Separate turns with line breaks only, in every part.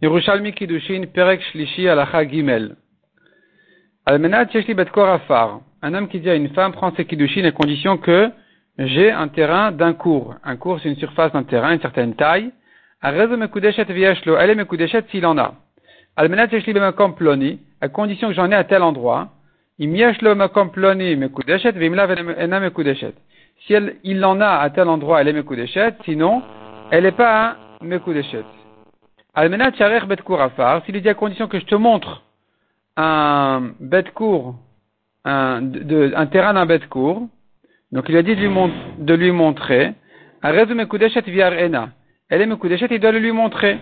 Yerushalmi Kiddushin, Perek Shlishi, Alacha Gimel. Almenat Yeshli Bet Korafar. Un homme qui dit à une femme, prend ses Kiddushin à condition que j'ai un terrain d'un cours. Un cours, c'est une surface d'un terrain, une certaine taille. Arrezo Mekudeshet Viashlo, elle est Mekudeshet s'il en a. Almenat Yeshli Bemakom Ploni, à condition que j'en ai à tel endroit. Im Yashlo Makom Ploni Mekudeshet, Vimla Ena Mekudeshet. Si elle, il en a à tel endroit, elle est Mekudeshet, sinon, elle n'est pas Mekudeshet. Almenat Afar, s'il dit à condition que je te montre un un, terrain d'un bet court, donc il a dit de lui, montrer, elle est Mekudeshet, il doit le lui montrer.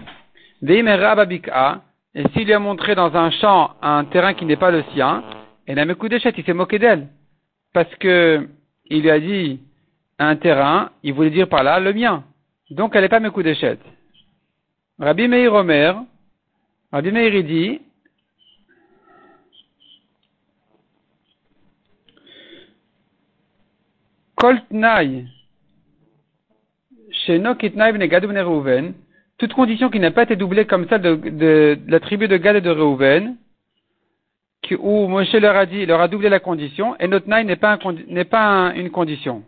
Rababika, et s'il lui a montré dans un champ un terrain qui n'est pas le sien, et la Mekudeshet, il s'est moqué d'elle. Parce que il lui a dit un terrain, il voulait dire par là le mien. Donc elle n'est pas Mekudeshet. Rabbi Meir Omer, Rabbi Meir dit, Kol Tnai, Sheno Kitnai Bnegad Reuven, toute condition qui n'a pas été doublée comme ça de, la tribu de Gad et de Reuven, où Moshe leur a dit, leur a doublé la condition, et notre n'est pas, une condition.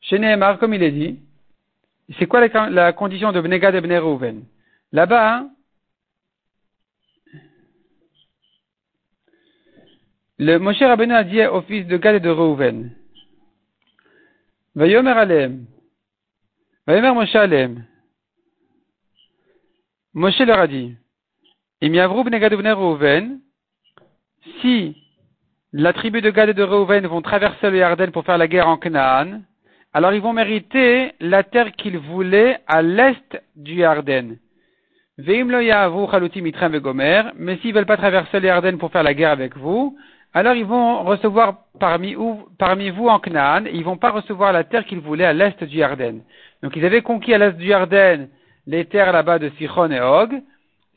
Chez Nehemar, comme il est dit, c'est quoi la, condition de Bnegad et Bne Reuven? Là-bas, le Moshe Rabbeinu a dit au fils de Gad et de Reuven, Vayomer Alem, Vayomer Moshe Alem, Moshe leur a dit, Imiavru Bnegad et Bne Reuven, si la tribu de Gad et de Reuven vont traverser le Yarden pour faire la guerre en Canaan, alors ils vont mériter la terre qu'ils voulaient à l'est du Yarden. Mais s'ils ne veulent pas traverser le Yarden pour faire la guerre avec vous, alors ils vont recevoir parmi, vous en Canaan, ils ne vont pas recevoir la terre qu'ils voulaient à l'est du Yarden. Donc ils avaient conquis à l'est du Yarden les terres là-bas de Sichon et Og,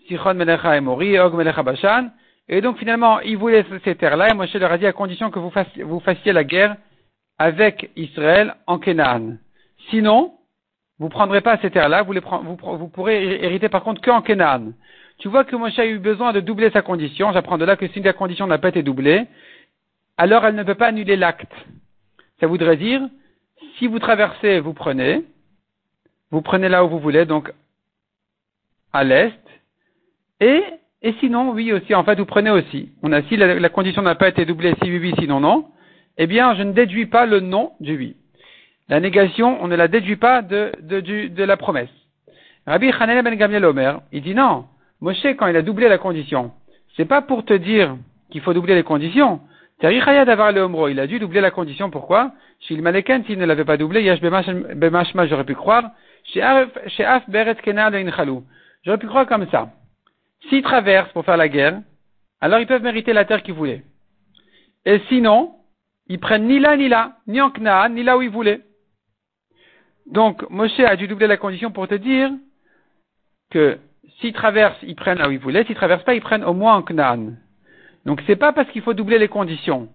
Sichon Melecha et Mori, Og Melecha Bashan, et donc finalement ils voulaient ces terres-là, et Moshe leur a dit à condition que vous fassiez la guerre avec Israël en Canaan. Sinon, vous ne prendrez pas ces terres-là, vous, pourrez hériter par contre qu'en Canaan. Tu vois que Moshe a eu besoin de doubler sa condition, j'apprends de là que si la condition n'a pas été doublée, alors elle ne peut pas annuler l'acte. Ça voudrait dire, si vous traversez, vous prenez, vous prenez là où vous voulez, donc à l'est, et, et sinon, oui aussi, en fait, vous prenez aussi. On a si la, la condition n'a pas été doublée, si oui, oui, sinon non, eh bien, je ne déduis pas le nom du oui. La négation, on ne la déduit pas de, de, de, la promesse. Rabbi Hanel ben Gamliel Omer, il dit non. Moshe, quand il a doublé la condition, c'est pas pour te dire qu'il faut doubler les conditions. d'avoir le omro. Il a dû doubler la condition. Pourquoi? Chez Maleken, s'il ne l'avait pas doublé, Yash Bemashma, j'aurais pu croire. Chez Af Beret Kenar J'aurais pu croire comme ça. S'ils traversent pour faire la guerre, alors ils peuvent mériter la terre qu'ils voulaient. Et sinon, ils prennent ni là ni là, ni en Knaan, ni là où ils voulaient. Donc, Moshe a dû doubler la condition pour te dire que s'ils traversent, ils prennent là où ils voulaient, s'ils traversent pas, ils prennent au moins en Knaan. Donc, c'est pas parce qu'il faut doubler les conditions.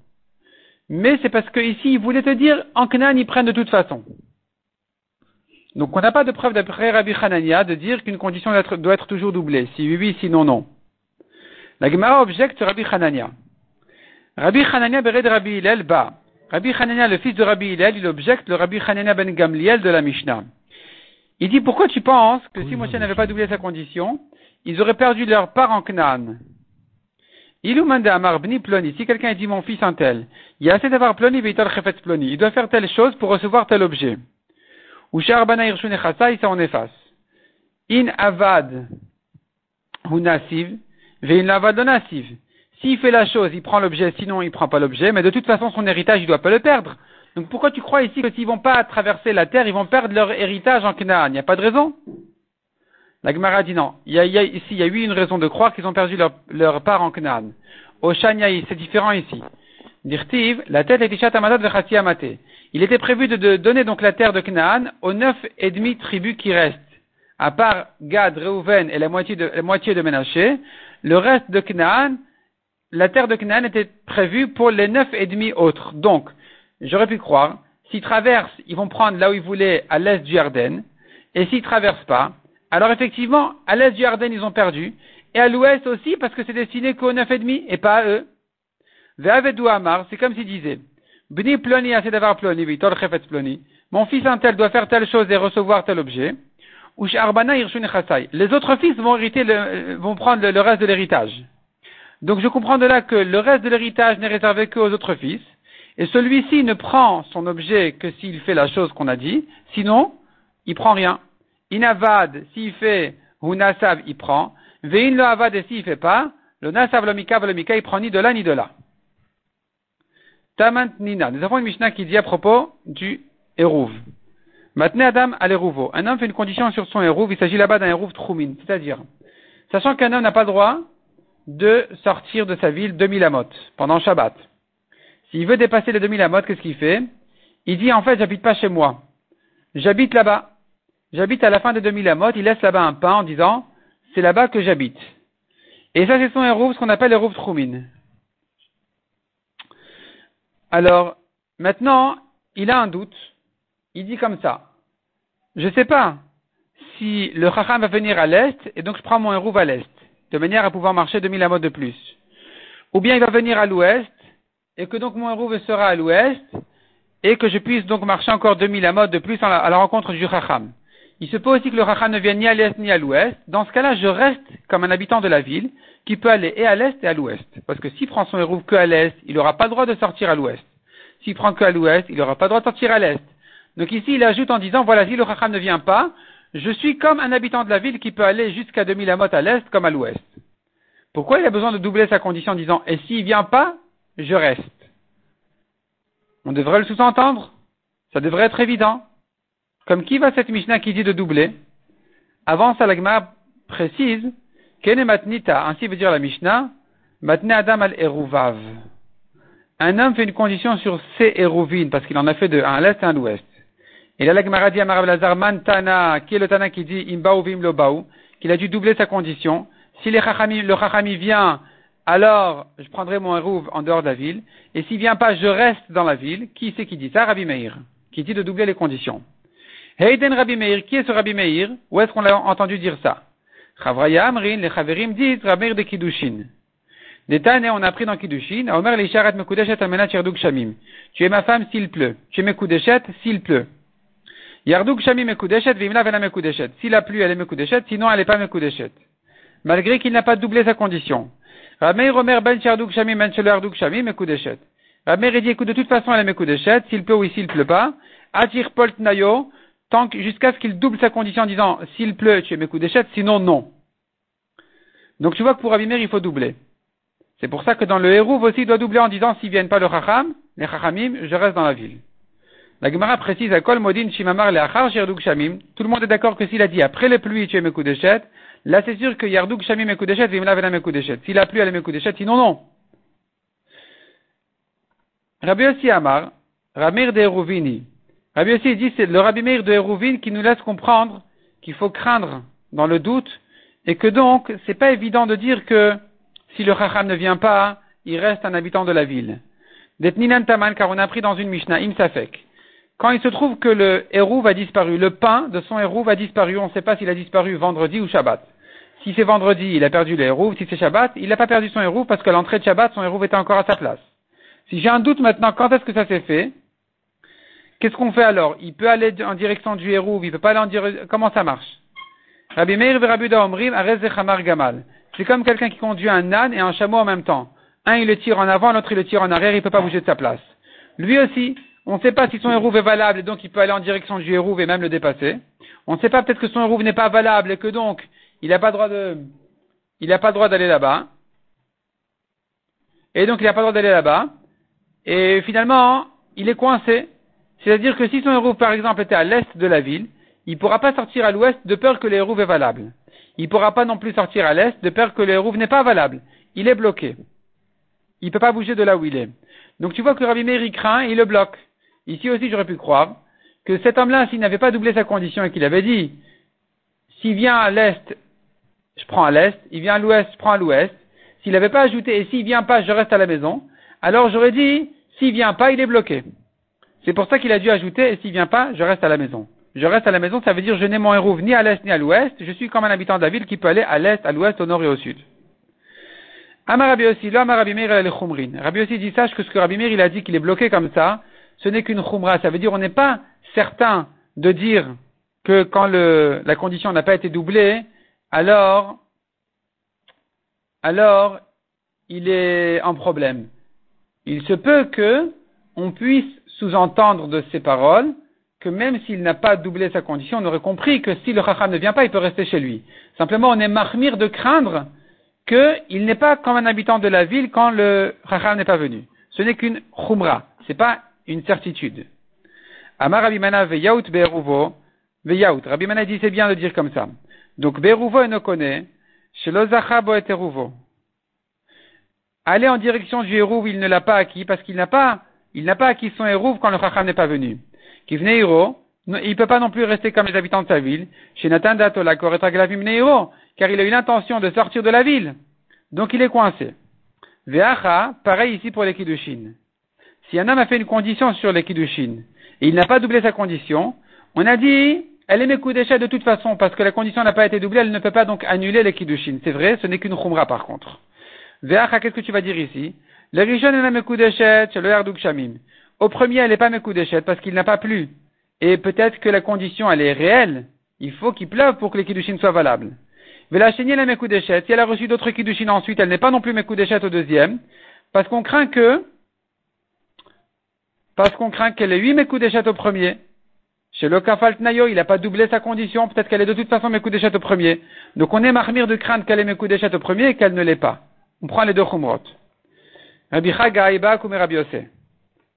Mais c'est parce que ici, il voulait te dire, en Knaan, ils prennent de toute façon. Donc, on n'a pas de preuve d'après Rabbi Hanania de dire qu'une condition doit être, toujours doublée. Si oui, oui, sinon non. La Gemara objecte Rabbi Hanania. Rabbi Hanania Bered Rabbi Hillel ba. Rabbi Hanania, le fils de Rabbi Hillel, il objecte le Rabbi Hanania ben Gamliel de la Mishnah. Il dit, pourquoi tu penses que si Moshe n'avait pas doublé sa condition, ils auraient perdu leur part en Canaan? Ilou amar bni ploni. Si quelqu'un dit mon fils un tel, il y a assez d'avoir ploni veital ploni. Il doit faire telle chose pour recevoir tel objet. Ou sharbana irshun echasa, ça on efface. In avad ou nasiv, vein avad nasiv. S'il fait la chose, il prend l'objet, sinon il prend pas l'objet, mais de toute façon son héritage, il doit pas le perdre. Donc pourquoi tu crois ici que s'ils vont pas traverser la terre, ils vont perdre leur héritage en Canaan? Il n'y a pas de raison. La Gemara dit non. Il y a, ici, il y a eu une raison de croire qu'ils ont perdu leur, leur part en Canaan. Au Shanyai, c'est différent ici. Dirtiv, la tête est amadat amate. Il était prévu de, de, donner donc la terre de Canaan aux neuf et demi tribus qui restent. À part Gad, Reuven et la moitié de, la moitié de Ménaché, le reste de Canaan, la terre de Canaan était prévue pour les neuf et demi autres. Donc, j'aurais pu croire, s'ils traversent, ils vont prendre là où ils voulaient à l'est du Yarden, et s'ils traversent pas, Alors effectivement, à l'est du Arden, ils ont perdu, et à l'ouest aussi, parce que c'est destiné qu'aux neuf et demi, et pas à eux. Ve'avedou Amar, c'est comme s'il disait, Bni ploni d'avoir ploni, vitol ploni. Mon fils un tel doit faire telle chose et recevoir tel objet. Ou arbana Les autres fils vont hériter le, vont prendre le, reste de l'héritage. Donc je comprends de là que le reste de l'héritage n'est réservé qu'aux autres fils. Et celui-ci ne prend son objet que s'il fait la chose qu'on a dit. Sinon, il prend rien. Inavad, s'il fait, ou nasav, il prend. Vein lo avad, et s'il fait pas, le nasav, le mika, le mika, il prend ni de là ni de là. Tamant Nina. Nous avons une Mishnah qui dit à propos du Hérouv. Maintenant, Adam à l'Hérouvo. Un homme fait une condition sur son Hérouv. Il s'agit là-bas d'un Hérouv Troumin. C'est-à-dire, sachant qu'un homme n'a pas le droit de sortir de sa ville 2000 amot pendant Shabbat. S'il veut dépasser les 2000 amot, qu'est-ce qu'il fait? Il dit, en fait, j'habite pas chez moi. J'habite là-bas. J'habite à la fin des 2000 amot. Il laisse là-bas un pain en disant, c'est là-bas que j'habite. Et ça, c'est son Hérouv, ce qu'on appelle Hérouv Troumin. Alors, maintenant, il a un doute. Il dit comme ça. Je ne sais pas si le Chacham va venir à l'est, et donc je prends mon hérouve à l'est, de manière à pouvoir marcher 2000 amotes de plus. Ou bien il va venir à l'ouest, et que donc mon hérouve sera à l'ouest, et que je puisse donc marcher encore 2000 amotes de plus à la, rencontre du Chacham. Il se peut aussi que le Chacham ne vienne ni à l'est ni à l'ouest. Dans ce cas-là, je reste comme un habitant de la ville, qui peut aller et à l'est et à l'ouest. Parce que s'il prend son hérouve que à l'est, il n'aura pas le droit de sortir à l'ouest. S'il prend que à l'ouest, il n'aura pas le droit de sortir à l'est. Donc ici, il ajoute en disant, voilà, si le Chacham ne vient pas, je suis comme un habitant de la ville qui peut aller jusqu'à 2000 amot à l'est comme à l'ouest. Pourquoi il a besoin de doubler sa condition en disant, et s'il vient pas, je reste? On devrait le sous-entendre. Ça devrait être évident. Comme qui va cette Mishnah qui dit de doubler? Avant, Salagma précise, Kene matnita, ainsi veut dire la Mishnah, matne adam al eruvav. Un homme fait une condition sur ses éruvines, parce qu'il en a fait de un à l'est et un à l'ouest. Et là, la Gemara dit à Marav Man Tana, qui est le Tana qui dit Imbaou Vim Lobaou, qu'il a dû doubler sa condition. Si le Chachami vient, alors je prendrai mon hérouve en dehors de la ville. Et s'il vient pas, je reste dans la ville. Qui c'est qui dit ça? Rabbi Meir, qui dit de doubler les conditions. Heiden Rabbi Meir, qui est ce Rabbi Meir? Où est-ce qu'on l'a entendu dire ça? Chavraya Amrin, les Chaverim disent Rabbi Meir de Kiddushin. Détané, on a appris dans Kiddushin, Omer Lisharat Mekudeshet Almenat Yerduk Shamim. Tu es ma femme s'il pleut. Tu es Mekudeshet s'il pleut. Yarduk Shamim Mekudeshet, Vimla Vena Mekudeshet. S'il a plu, elle est Mekudeshet, sinon elle n'est pas Mekudeshet. Malgré qu'il n'a pas doublé sa condition. Rameir Omer Ben Yarduk Shamim Ben Yarduk Shamim Mekudeshet. Rameir dit, écoute, de toute façon elle est Mekudeshet, s'il pleut ou s'il pleut pas. Atir Polt Nayo, tant jusqu'à ce qu'il double sa condition en disant, s'il pleut, tu es Mekudeshet, sinon non. Donc tu vois que pour Abimir, il faut doubler. C'est pour ça que dans le Hérouv aussi, il doit doubler en disant s'ils viennent pas le Chacham, les Chachamim, je reste dans la ville. La Gemara précise à Kol Modin Shimamar le Achar Shamim. Tout le monde est d'accord que s'il a dit après les pluies tu es Mekudeshet, là c'est sûr que Yarduk Shamim Mekudeshet, Vimla Vena Mekudeshet. S'il a plu, elle est Mekudeshet, sinon non. Rabbi Yossi Amar, Ramir de Hérouvini. Rabbi Yossi dit c'est le Rabbi Meir de Hérouvine qui nous laisse comprendre qu'il faut craindre dans le doute et que donc c'est pas évident de dire que si le Chacham ne vient pas, il reste un habitant de la ville. Detninan Taman, car on a appris dans une Mishnah, Imsafek. Quand il se trouve que le héros va disparu, le pain de son héros va disparu, on ne sait pas s'il a disparu vendredi ou Shabbat. Si c'est vendredi, il a perdu le héros. Si c'est Shabbat, il n'a pas perdu son héros parce qu'à l'entrée de Shabbat, son héros était encore à sa place. Si j'ai un doute maintenant, quand est-ce que ça s'est fait? Qu'est-ce qu'on fait alors? Il peut aller en direction du héros, il peut pas aller en direction... Comment ça marche? Rabbi Meir Omrim Gamal. C'est comme quelqu'un qui conduit un âne et un chameau en même temps. Un, il le tire en avant, l'autre, il le tire en arrière, il ne peut pas bouger de sa place. Lui aussi, on ne sait pas si son hérouve est valable et donc il peut aller en direction du hérouve et même le dépasser. On ne sait pas peut-être que son hérouve n'est pas valable et que donc il n'a pas droit de, il n'a pas droit d'aller là-bas. Et donc il n'a pas droit d'aller là-bas. Et finalement, il est coincé. C'est-à-dire que si son hérouve, par exemple, était à l'est de la ville, il ne pourra pas sortir à l'ouest de peur que le est valable il ne pourra pas non plus sortir à l'est de peur que le n'est pas valable. Il est bloqué. Il ne peut pas bouger de là où il est. Donc tu vois que Rabbi Meir craint et il le bloque. Ici aussi j'aurais pu croire que cet homme-là, s'il n'avait pas doublé sa condition et qu'il avait dit, s'il vient à l'est, je prends à l'est, il vient à l'ouest, je prends à l'ouest, s'il n'avait pas ajouté et s'il vient pas, je reste à la maison, alors j'aurais dit, s'il vient pas, il est bloqué. C'est pour ça qu'il a dû ajouter et s'il vient pas, je reste à la maison. je reste à la maison, ça veut dire je n'ai mon hérouve ni à l'est ni à l'ouest, je suis comme un habitant de la ville qui peut aller à l'est, à l'ouest, au nord et au sud. Amar Rabbi Amar Rabbi Meir, elle est Rabbi aussi dit, sache que ce que Rabbi Meir, il a dit qu'il est bloqué comme ça, ce n'est qu'une khumra. Ça veut dire, on n'est pas certain de dire que quand la condition n'a pas été doublée, alors, alors, il est en problème. Il se peut que on puisse sous-entendre de ces paroles que même s'il n'a pas doublé sa condition, on aurait compris que si le chacham ne vient pas, il peut rester chez lui. Simplement, on est marmire de craindre qu'il n'est pas comme un habitant de la ville quand le chacham n'est pas venu. Ce n'est qu'une chumra, c'est pas une certitude. Amar Rabimana veyaut beruvo, veyaut. Rabimana dit c'est bien de dire comme ça. Donc beruvo ne connaît, chez et Aller en direction du hérouv, il ne l'a pas acquis parce qu'il n'a pas, il n'a pas acquis son hérouv quand le chacham n'est pas venu. Qui il ne peut pas non plus rester comme les habitants de sa ville. Chez Nathan Datola, car il a eu l'intention de sortir de la ville. Donc il est coincé. Veacha, pareil ici pour les Kiddushin. Si un homme a fait une condition sur les Kiddushin, et il n'a pas doublé sa condition, on a dit, elle est Mekudesha de toute façon, parce que la condition n'a pas été doublée, elle ne peut pas donc annuler les Kiddushin. C'est vrai, ce n'est qu'une Khumra par contre. Veacha, qu'est-ce que tu vas dire ici? Le Rishon est Mekudeshet, le Yarduk Shamim. Au premier, elle n'est pas Mekudeshet parce qu'il n'a pas plu. Et peut-être que la condition, elle est réelle. Il faut qu'il pleuve pour que les Kiddushin soient valables. Velacheni la Mekudeshet. Si elle a reçu d'autres Kiddushin ensuite, elle n'est pas non plus Mekudeshet au deuxième, parce qu'on craint que, parce qu'on craint qu'elle ait huit Mekudeshet au premier. Chez le Kafalt Nayo, il n'a pas doublé sa condition, peut-être qu'elle est de toute façon Mekudeshet au premier. Donc on est marmire de crainte qu'elle est Mekudeshet au premier et qu'elle ne l'est pas. On prend les deux Chumrot. Rabbi Chagai, Rabbi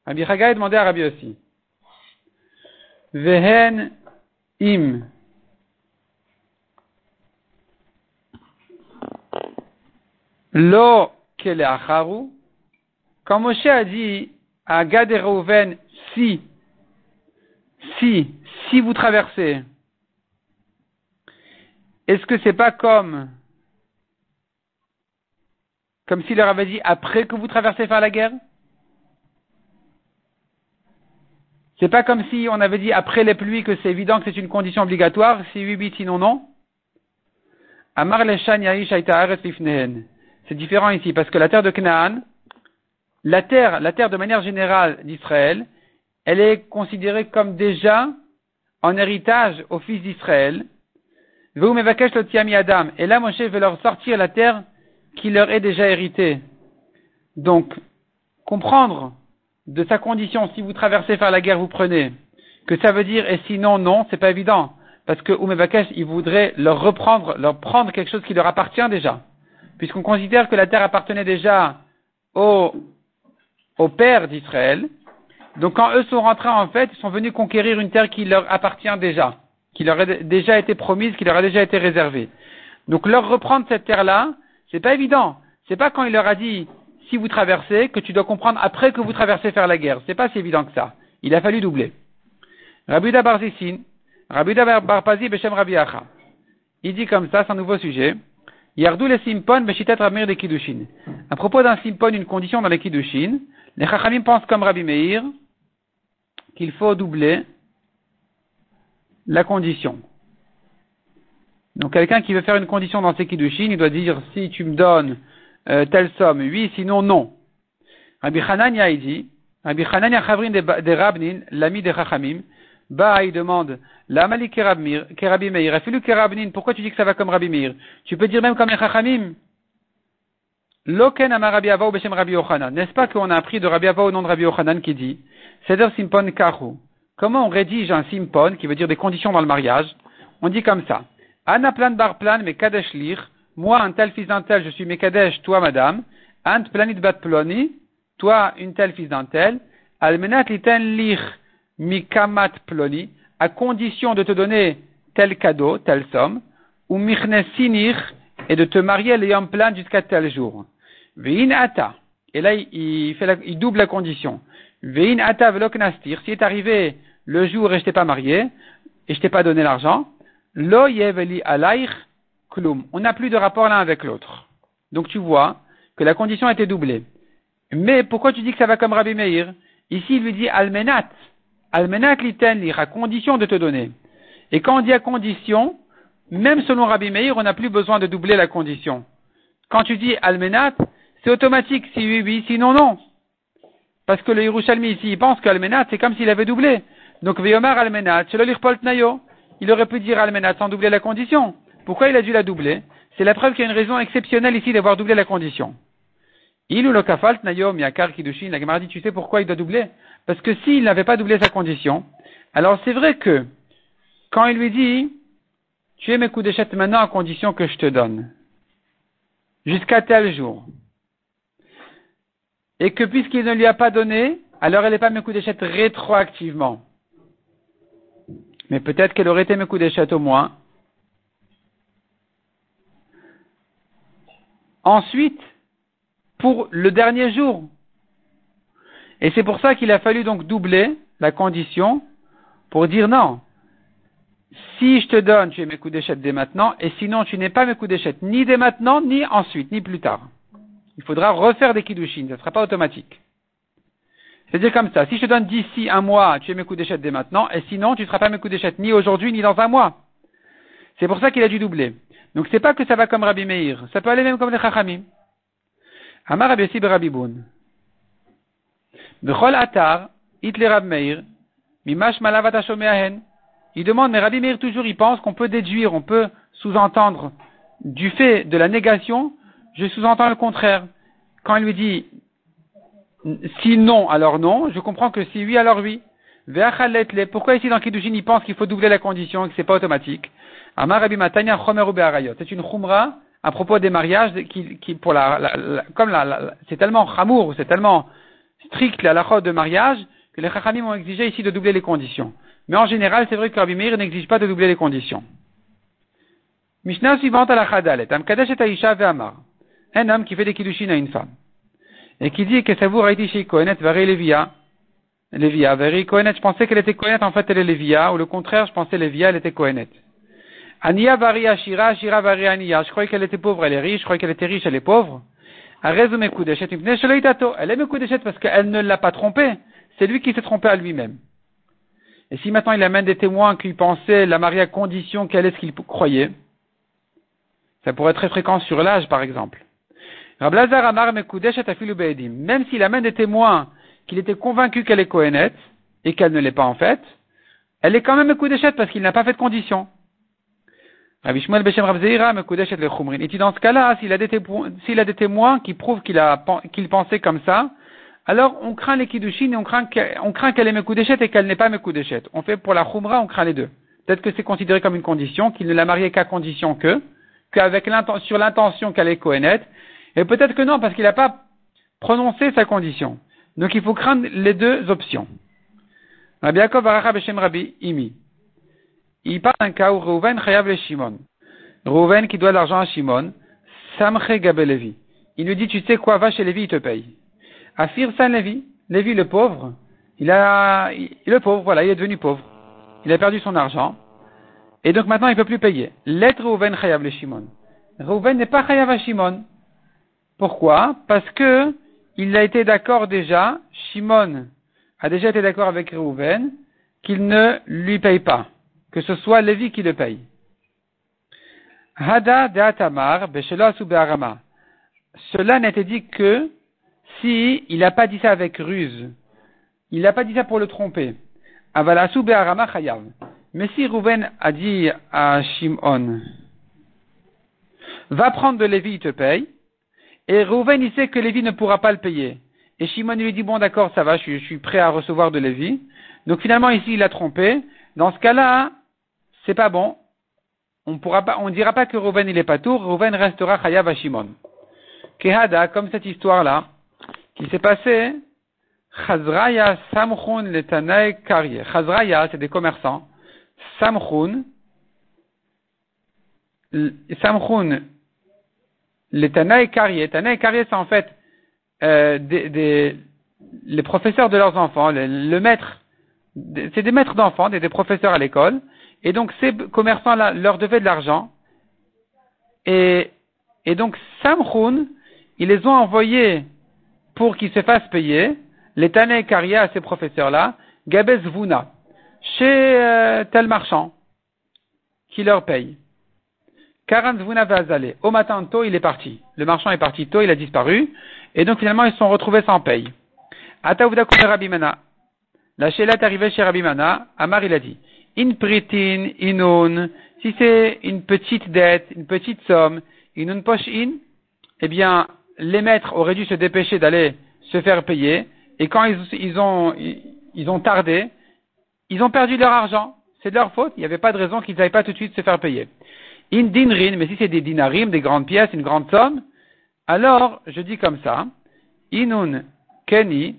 Rabbi Chagai demandé à Rabbi aussi. Vehen im Lo acharu, quand Moshe a dit à Gad si, si, si vous traversez, est-ce que c'est pas comme, comme s'il leur avait dit après que vous traversez faire la guerre? C'est pas comme si on avait dit après les pluies que c'est évident que c'est une condition obligatoire, si oui, oui, sinon non. C'est différent ici parce que la terre de Canaan, la terre, la terre de manière générale d'Israël, elle est considérée comme déjà en héritage au fils d'Israël. Adam. Et là, Moshe veut leur sortir la terre qui leur est déjà héritée. Donc, comprendre de sa condition, si vous traversez faire la guerre, vous prenez, que ça veut dire, et sinon, non, c'est pas évident. Parce que Oumevakesh, il voudrait leur reprendre, leur prendre quelque chose qui leur appartient déjà puisqu'on considère que la terre appartenait déjà au, au père d'Israël. Donc quand eux sont rentrés en fait, ils sont venus conquérir une terre qui leur appartient déjà, qui leur a déjà été promise, qui leur a déjà été réservée. Donc leur reprendre cette terre-là, c'est pas évident. C'est pas quand il leur a dit si vous traversez que tu dois comprendre après que vous traversez faire la guerre. C'est pas si évident que ça. Il a fallu doubler. Rabbi Barzissin, Rabbi Barpazi Beshem Rabbi Acha. Il dit comme ça, c'est un nouveau sujet. Yardou le simpon beshitat ramir de kiddushin. À propos d'un simpon, une condition dans les kiddushin, les chachamim pensent comme Rabbi Meir qu'il faut doubler la condition. Donc quelqu'un qui veut faire une condition dans ses kiddushin, il doit dire si tu me donnes euh, telle somme, oui, sinon non. Rabbi Hanania il dit, Rabbi Hanania chavrin de l'ami des chachamim, Bah, il demande, la Mali Kerabi Meir, Afilu Kerabnin, pourquoi tu dis que ça va comme Rabbi Tu peux dire même comme les Chachamim. Loken Amar Rabbi Ava Beshem Rabbi Yochanan. N'est-ce pas qu'on a appris de Rabbi Ava au nom de Rabbi Yochanan qui dit, Seder Simpon Kahu. Comment on rédige un Simpon, qui veut dire des conditions dans le mariage? On dit comme ça. Anna plan bar plan, mais Kadesh lir. Moi, un tel fils d'un tel, je suis Mekadesh, toi, madame. Ant planit bat ploni. Toi, une telle fils d'un tel. Almenat liten lir mikamat ploni à condition de te donner tel cadeau, telle somme, ou mirne sinir, et de te marier l'ayant plein jusqu'à tel jour. Vein ata. Et là, il, fait il double la condition. Vein ata veloknastir. Si est arrivé le jour et je t'ai pas marié, et je t'ai pas donné l'argent, lo yeveli alaich klum. On n'a plus de rapport l'un avec l'autre. Donc tu vois que la condition a été doublée. Mais pourquoi tu dis que ça va comme Rabbi Meir? Ici, il lui dit almenat. Almenat liten à condition de te donner. Et quand on dit à condition, même selon Rabbi Meir, on n'a plus besoin de doubler la condition. Quand tu dis almenat, c'est automatique, si oui, oui, sinon non. Parce que le Yerushalmi ici, il pense qu'almenat, c'est comme s'il avait doublé. Donc, Veyomar almenat, c'est le nayo. Il aurait pu dire almenat sans doubler la condition. Pourquoi il a dû la doubler? C'est la preuve qu'il y a une raison exceptionnelle ici d'avoir doublé la condition. Il ou le kafalt nayom yakar kidushin, la Gemara dit, tu sais pourquoi il doit doubler? Parce que s'il n'avait pas doublé sa condition, alors c'est vrai que, quand il lui dit, tu es mes coups d'échette maintenant à condition que je te donne, jusqu'à tel jour, et que puisqu'il ne lui a pas donné, alors elle n'est pas mes coups d'échette rétroactivement. Mais peut-être qu'elle aurait été mes coups d'échette au moins. Ensuite, pour le dernier jour. Et c'est pour ça qu'il a fallu donc doubler la condition pour dire non. Si je te donne, tu es mes coups d'échette dès maintenant, et sinon tu n'es pas mes coups d'échette ni dès maintenant, ni ensuite, ni plus tard. Il faudra refaire des kiddushin, ça ne sera pas automatique. C'est-à-dire comme ça, si je te donne d'ici un mois, tu es mes coups d'échette dès maintenant, et sinon tu ne seras pas mes coups d'échette ni aujourd'hui, ni dans un mois. C'est pour ça qu'il a dû doubler. Donc c'est pas que ça va comme Rabbi Meir, ça peut aller même comme les Chachamim. Amar Rabbi Rabbi Boun. Atar, itler Rabbi Meir, mimash Il demande, mais Rabbi Meir toujours, il pense qu'on peut déduire, on peut sous-entendre du fait de la négation, je sous-entends le contraire. Quand il lui dit si non, alors non, je comprends que si oui, alors oui. Pourquoi ici dans Kiddushin il pense qu'il faut doubler la condition et que c'est pas automatique? C'est une khumra à propos des mariages qui, qui pour la, comme la, c'est tellement chamour, c'est tellement strict la lachot de mariage que les chachamim ont exigé ici de doubler les conditions. Mais en général, c'est vrai que Rabbi n'exige pas de doubler les conditions. Mishnah suivante à la Chadalet. Am Kadesh et Aisha Amar. Un homme qui fait des kiddushin à une femme. Et qui dit que ça vous raïti chez Kohenet vari Levia. Levia, vari Kohenet, je pensais qu'elle était Kohenet, en fait elle est Levia, ou le contraire, je pensais Levia, elle était Kohenet. Ania vari Ashira, Ashira vari Ania. Je croyais qu'elle était pauvre, elle est riche. Je croyais qu'elle était riche, elle est pauvre. Elle est Mekudeshet parce qu'elle ne l'a pas trompé. C'est lui qui s'est trompé à lui-même. Et si maintenant il amène des témoins qui pensaient la marier à condition qu'elle est ce qu'il croyait, ça pourrait être très fréquent sur l'âge, par exemple. Amar Même s'il amène des témoins qu'il était convaincu qu'elle est Kohenet, et qu'elle ne l'est pas en fait, elle est quand même Mekudeshet parce qu'il n'a pas fait de condition. Rabbi Shmuel Beshem Mekudeshet le Chumrin. Et dans ce cas-là, s'il a, des témoins qui prouvent qu'il qu'il pensait comme ça, alors on craint les Kiddushin et on craint qu'elle est Mekudeshet et qu'elle n'est pas Mekudeshet. On fait pour la Chumra, on craint les deux. Peut-être que c'est considéré comme une condition, qu'il ne l'a mariée qu'à condition que, qu'avec sur l'intention qu'elle est Kohenet, et peut-être que non, parce qu'il n'a pas prononcé sa condition. Donc il faut craindre les deux options. Rabbi Yaakov Beshem Rabbi Imi. Il parle d'un cas où Reuven chayav le Shimon. Reuven qui doit l'argent à Shimon, Samche Gabelevi. Il lui dit, tu sais quoi, va chez Lévi, il te paye. Afir San Lévi, Lévi le pauvre, il a, le pauvre, voilà, il est devenu pauvre. Il a perdu son argent. Et donc maintenant, il ne peut plus payer. L'être Reuven chayav le Shimon. Reuven n'est pas chayav à Shimon. Pourquoi? Parce que il a été d'accord déjà, Shimon a déjà été d'accord avec Reuven qu'il ne lui paye pas que ce soit Lévi qui le paye. Hada de Atamar, Be'arama. Cela n'était dit que si il n'a pas dit ça avec ruse. Il n'a pas dit ça pour le tromper. Avalasu Be'arama Chayav. Mais si Rouven a dit à Shimon, va prendre de Lévi, il te paye, et Rouven, il sait que Lévi ne pourra pas le payer. Et Shimon lui dit, bon d'accord, ça va, je, suis prêt à recevoir de Lévi. Donc finalement, ici, il a trompé. Dans ce cas-là, c'est pas bon. On pourra pas, on dira pas que Rouven il est pas tour, Rouven restera Chayav à Shimon. Kehada, comme cette histoire-là, qui s'est passée, Chazraya Samchun Letanae Karye. Chazraya, c'est des commerçants. Samchun, Samchun Letanae Karye. Tanae Karye, c'est en fait euh, des, les professeurs de leurs enfants, le, maître, c'est des maîtres d'enfants, des professeurs à l'école, et donc ces commerçants-là leur devaient de l'argent. Et, donc Samchun, ils les ont envoyés pour qu'ils se fassent payer, les Tané Karia à ces professeurs-là, Gabez Vuna, chez euh, tel marchand. qui leur paye. Karan Zvuna Vazale. Au matin tôt, il est parti. Le marchand est parti tôt, il a disparu. Et donc finalement, ils se sont retrouvés sans paye. Ataouda Rabimana. La Sheila est arrivée chez Rabimana. Amar, il a dit. In pritin, inun. Si c'est une petite dette, une petite somme, inun poche in, eh bien, les maîtres auraient dû se dépêcher d'aller se faire payer. Et quand ils, ont, tardé, ils ont perdu leur argent. C'est de leur faute. Il n'y avait pas de raison qu'ils n'aillent pas tout de suite se faire payer. In dinrin, mais si c'est des dinarim, des grandes pièces, une grande somme, alors je dis comme ça. Inun keni.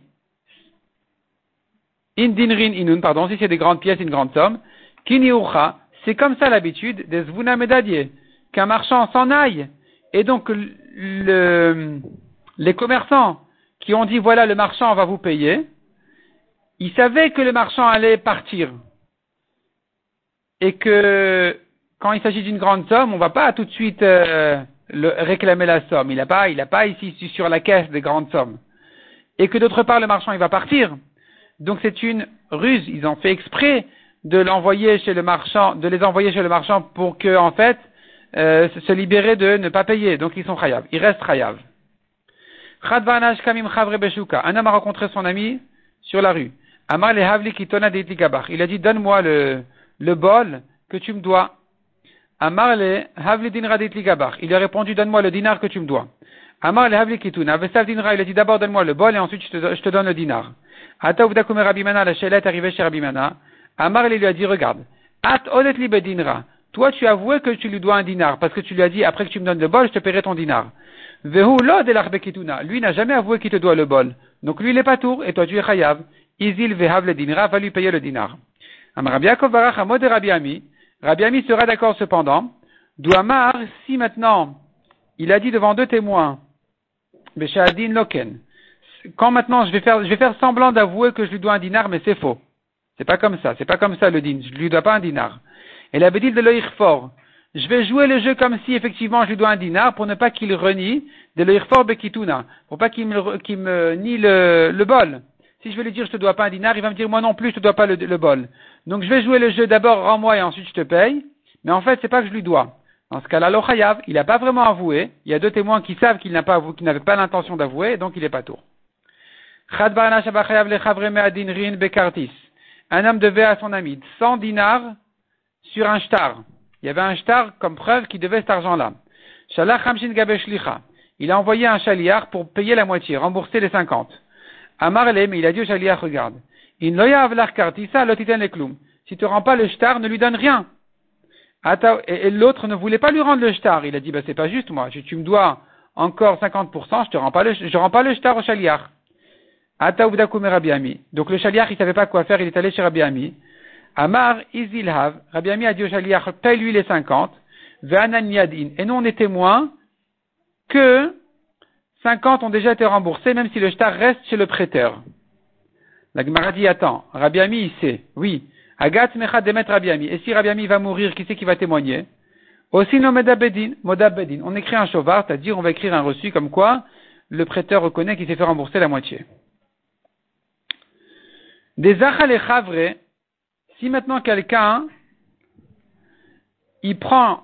In dinrin inun, pardon, si c'est des grandes pièces, une grande somme. Kini ucha. C'est comme ça l'habitude des zvuna medadier. Qu'un marchand s'en aille. Et donc, le, les commerçants qui ont dit voilà, le marchand va vous payer, ils savaient que le marchand allait partir. Et que quand il s'agit d'une grande somme, on ne va pas tout de suite euh, réclamer la somme. Il n'a pas, il pas ici sur la caisse des grandes sommes. Et que d'autre part, le marchand, il va partir. Donc c'est une ruse. Ils ont fait exprès de l'envoyer chez le marchand, de les envoyer chez le marchand pour que, en fait, euh, se libérer de ne pas payer. Donc ils sont chayav. Ils restent chayav. Un homme a rencontré son ami sur la rue. Amar havli Il a dit, donne-moi le, le bol que tu me dois. Amar le havli dinra Il a répondu, donne-moi le dinar que tu me dois. Amar havli. Il a dit, d'abord donne-moi le bol et ensuite je te, je te donne le dinar. Ata uvdakume rabimana. La shela est arrivée chez rabimana. Amar lui a dit, regarde. At odet li bedinra. Toi, tu as avoué que tu lui dois un dinar, parce que tu lui as dit, après que tu me donnes le bol, je te paierai ton dinar. Vehu lo de Lui n'a jamais avoué qu'il te doit le bol. Donc lui, il est pas tour, et toi, tu es chayav. Izil vehav le dinar, va lui payer le dinar. Am Rabbi Yaakov barach amod Rabbi Ami. Rabbi Ami sera d'accord cependant. Douamar, si maintenant, il a dit devant deux témoins, Beshadin Loken, quand maintenant je vais faire, je vais faire semblant d'avouer que je lui dois un dinar, mais c'est faux. C'est pas comme ça, c'est pas comme ça le din. Je lui dois pas un dinar. Et la dit de fort. Je vais jouer le jeu comme si effectivement je lui dois un dinar pour ne pas qu'il renie de fort bekituna, pour pas qu'il me, me nie le, le bol. Si je vais lui dire je te dois pas un dinar, il va me dire moi non plus je te dois pas le, le bol. Donc je vais jouer le jeu d'abord rends-moi et ensuite je te paye. Mais en fait c'est pas que je lui dois. Dans ce cas-là, l'Ochayav, il n'a pas vraiment avoué. Il y a deux témoins qui savent qu'il n'a pas n'avait pas l'intention d'avouer, donc il n'est pas tour. Un homme devait à son ami 100 dinars sur un shtar. Il y avait un shtar comme preuve qui devait cet argent-là. Il a envoyé un chaliar pour payer la moitié, rembourser les 50. Amarle, mais il a dit au chaliar, regarde. Si tu ne rends pas le shtar, ne lui donne rien. Et l'autre ne voulait pas lui rendre le shtar. Il a dit, bah, c'est pas juste, moi. Tu me dois encore 50%, je te rends pas le, rends pas le shtar au chaliar. Donc le chaliar, il savait pas quoi faire, il est allé chez Rabbi Ami. Amar Izilhav, Rabbi Ami a dit au Shaliach, paye-lui les 50, et nous on est témoins que 50 ont déjà été remboursés, même si le shtar reste chez le prêteur. La Gemara dit, attends, Rabbi Ami, il sait, oui. Agat mecha demet Rabbi Ami. Et si Rabbi Ami va mourir, qui c'est qui va témoigner? Aussi modabedin. On écrit un chauvard, c'est-à-dire on va écrire un reçu comme quoi le prêteur reconnaît qu'il s'est fait rembourser la moitié. Des chavre, si maintenant quelqu'un, il prend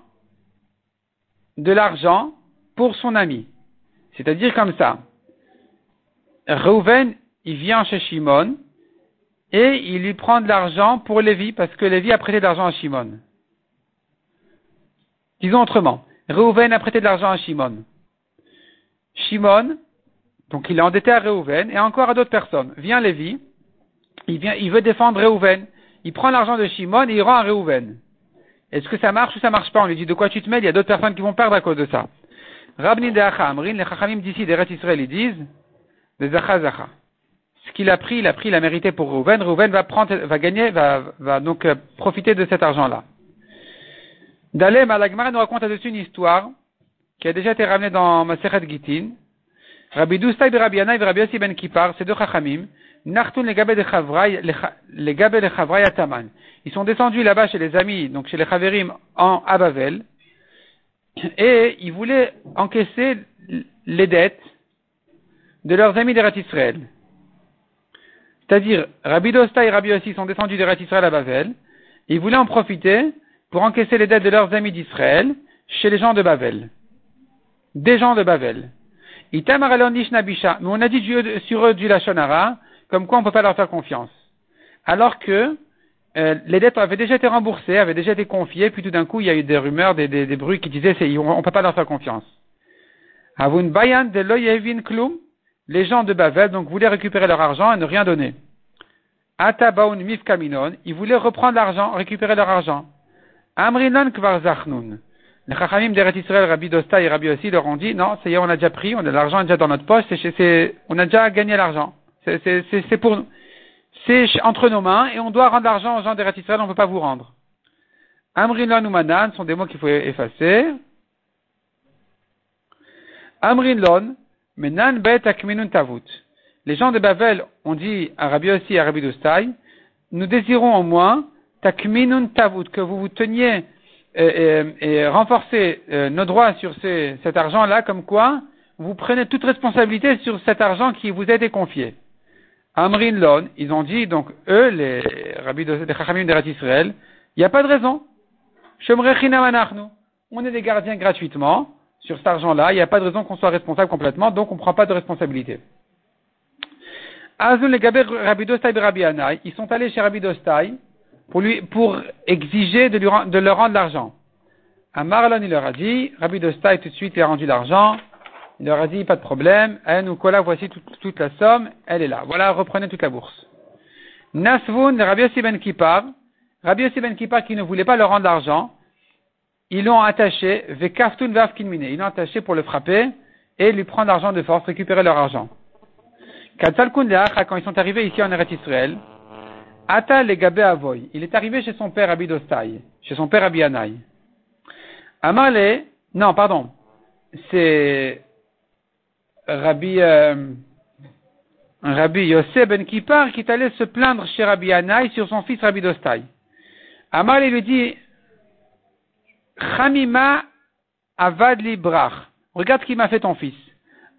de l'argent pour son ami, c'est-à-dire comme ça, Reuven, il vient chez Shimon et il lui prend de l'argent pour Lévi parce que Lévi a prêté de l'argent à Shimon. Disons autrement, Reuven a prêté de l'argent à Shimon. Shimon, donc il est endetté à Reuven et encore à d'autres personnes. Vient Lévi, il, vient, il veut défendre Reuven il prend l'argent de Shimon et il rend à Réhouven. Est-ce que ça marche ou ça marche pas? On lui dit de quoi tu te mêles, il y a d'autres personnes qui vont perdre à cause de ça. Rabni de Achamrin, les Chachamim d'ici, des Israël, ils disent, des Zacha Ce qu'il a pris, il a pris, il a mérité pour Réhouven. Réhouven va prendre, va gagner, va, va donc euh, profiter de cet argent-là. Dalem, Alagmara nous raconte là-dessus une histoire qui a déjà été ramenée dans Maseret Gitin. Rabbi Doustay et Rabbi Yana et Rabbi Yossi ben Kippar, ces deux Chachamim, les. Ils sont descendus là-bas chez les amis, donc chez les Chaverim en Abavel, et ils voulaient encaisser les dettes de leurs amis des Israël. C'est-à-dire, Rabbi Dosta et Rabbi Yossi sont descendus des Israël à Bavel, et ils voulaient en profiter pour encaisser les dettes de leurs amis d'Israël chez les gens de Babel. Des gens de. Itamar Mais on a dit sur eux du Lachonara, comme quoi on ne peut pas leur faire confiance. Alors que euh, les dettes avaient déjà été remboursées, avaient déjà été confiées, puis tout d'un coup, il y a eu des rumeurs, des, bruits qui disaient on ne peut pas leur faire confiance. Avun bayan de klum, les gens de Babel donc voulaient récupérer leur argent et ne rien donner. Atabaun mifkaminon, ils voulaient reprendre l'argent, récupérer leur argent. Amrinan kvar zachnun. Les chachamim d'Eret Israël, Rabbi Dosta et Rabbi aussi leur ont dit, non, ça y est, on a déjà pris, on a l'argent déjà dans notre poche, on a déjà gagné l'argent. C'est pour. C'est entre nos mains et on doit rendre l'argent aux gens d'Eret Israël, on ne peut pas vous rendre. Amrinan ou manan sont des mots qu'il faut effacer. Amrinlon, menan bet akminun tavut. Les gens de Bavel ont dit à aussi et à Rabbi nous désirons au moins takminun tavut, que vous vous teniez et, renforcer euh, nos droits sur cet argent-là, comme quoi vous prenez toute responsabilité sur cet argent qui vous a été confié. Amrin Lon, ils ont dit, donc eux, les rabbis de, Chachamim Israël, il n'y a pas de raison. On est des gardiens gratuitement sur cet argent-là, il n'y a pas de raison qu'on soit responsable complètement, donc on ne prend pas de responsabilité. Azul les ils sont allés chez Rabbi Dostai pour, lui, pour exiger de, lui, de leur rendre l'argent. À Marlon, il leur a dit, Rabbi Dostai tout de suite il a rendu l'argent, il leur pas de problème, elle nous voilà, voici toute, la somme, elle est là. Voilà, reprenez toute la bourse. Nasvun, Rabbi Yossi ben Kippar, Rabbi Yossi ben qui ne voulait pas leur rendre l'argent, ils l'ont attaché, Vekaftun Vavkinmine, ils l'ont attaché pour le frapper et lui prendre l'argent de force, récupérer leur argent. Quand ils sont arrivés ici en Eretz Israël, Ata le Avoy. Il est arrivé chez son père Abidostai, chez son père Abianaï. Amale, non, pardon, c'est Rabbi, euh, Rabbi Yosef ben Kippar qui est allé se plaindre chez Rabbi Anaï sur son fils Rabbi Dostai. Amal lui dit, Chamima avad brach. Regarde ce qu'il m'a fait ton fils.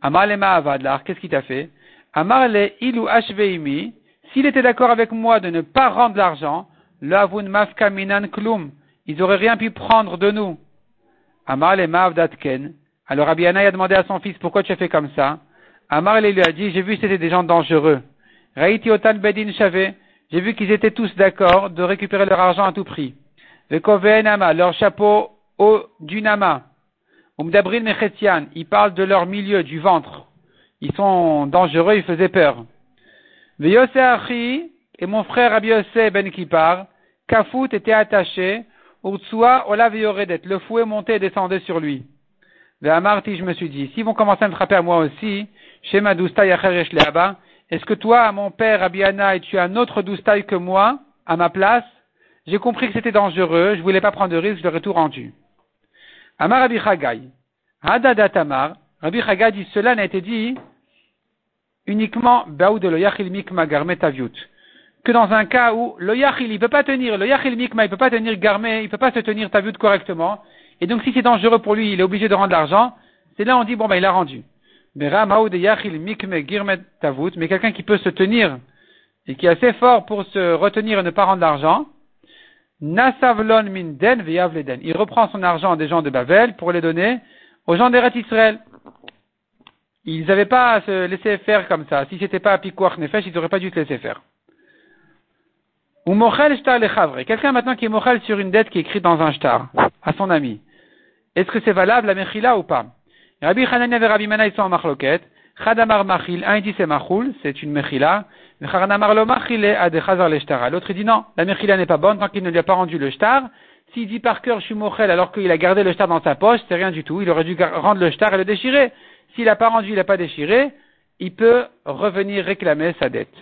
Amal ma avad qu'est-ce qu'il t'a fait? Amal ilu ashveimi, s'il était d'accord avec moi de ne pas rendre l'argent, l'avun mafka minan klum, ils auraient rien pu prendre de nous. Amar le datken. Alors Rabbi a demandé à son fils, pourquoi tu as fait comme ça? Amar lui a dit, j'ai vu que c'était des gens dangereux. Raïti otan bedin shave. J'ai vu qu'ils étaient tous d'accord de récupérer leur argent à tout prix. Le nama, leur chapeau au du nama. Umdabrin mechetian, ils parlent de leur milieu, du ventre. Ils sont dangereux, ils faisaient peur et mon frère Rabbi ben Kippar, Kafout était attaché, Utsua Olav le fouet montait et descendait sur lui. Amarti, je me suis dit, s'ils vont commencer à me frapper à moi aussi, Shema Doustaï est-ce que toi, mon père Rabbi et tu as un autre Doustaï que moi, à ma place? J'ai compris que c'était dangereux, je voulais pas prendre de risque, je leur ai tout rendu. Amar Rabbi Chagai. Hadadatamar, Rabbi Chagai dit, cela n'a été dit uniquement de lo yachil mikma garmet Que dans un cas où le yachil, il peut pas tenir, le yachil mikma, il peut pas tenir garmet, il peut pas se tenir taviut correctement. Et donc si c'est dangereux pour lui, il est obligé de rendre l'argent. C'est là on dit bon ben il a rendu. Mais mais quelqu'un qui peut se tenir et qui est assez fort pour se retenir et ne pas rendre l'argent. Nasavlon Il reprend son argent des gens de Babel pour les donner aux gens d'Eret Israël. Ils n'avaient pas à se laisser faire comme ça. Si c'était pas à Pikuach Nefesh, ils n'auraient pas dû se laisser faire. Ou mochel shtar. Quelqu'un maintenant qui est mochel sur une dette qui est écrite dans un shtar, à son ami. Est-ce que c'est valable la mechila ou pas? Rabbi Hanania et Rabbi Mana, sont en machloket. Chadamar machil, un dit c'est machoul, c'est une mechila. Chadamar lo machile a de chazar le shtar. L'autre dit non, la mechila n'est pas bonne tant qu'il ne lui a pas rendu le shtar. S'il dit par cœur je suis mochel alors qu'il a gardé le shtar dans sa poche, c'est rien du tout. Il aurait dû rendre le shtar et le déchirer. S'il n'a pas rendu, il n'a pas déchiré, il peut revenir réclamer sa dette.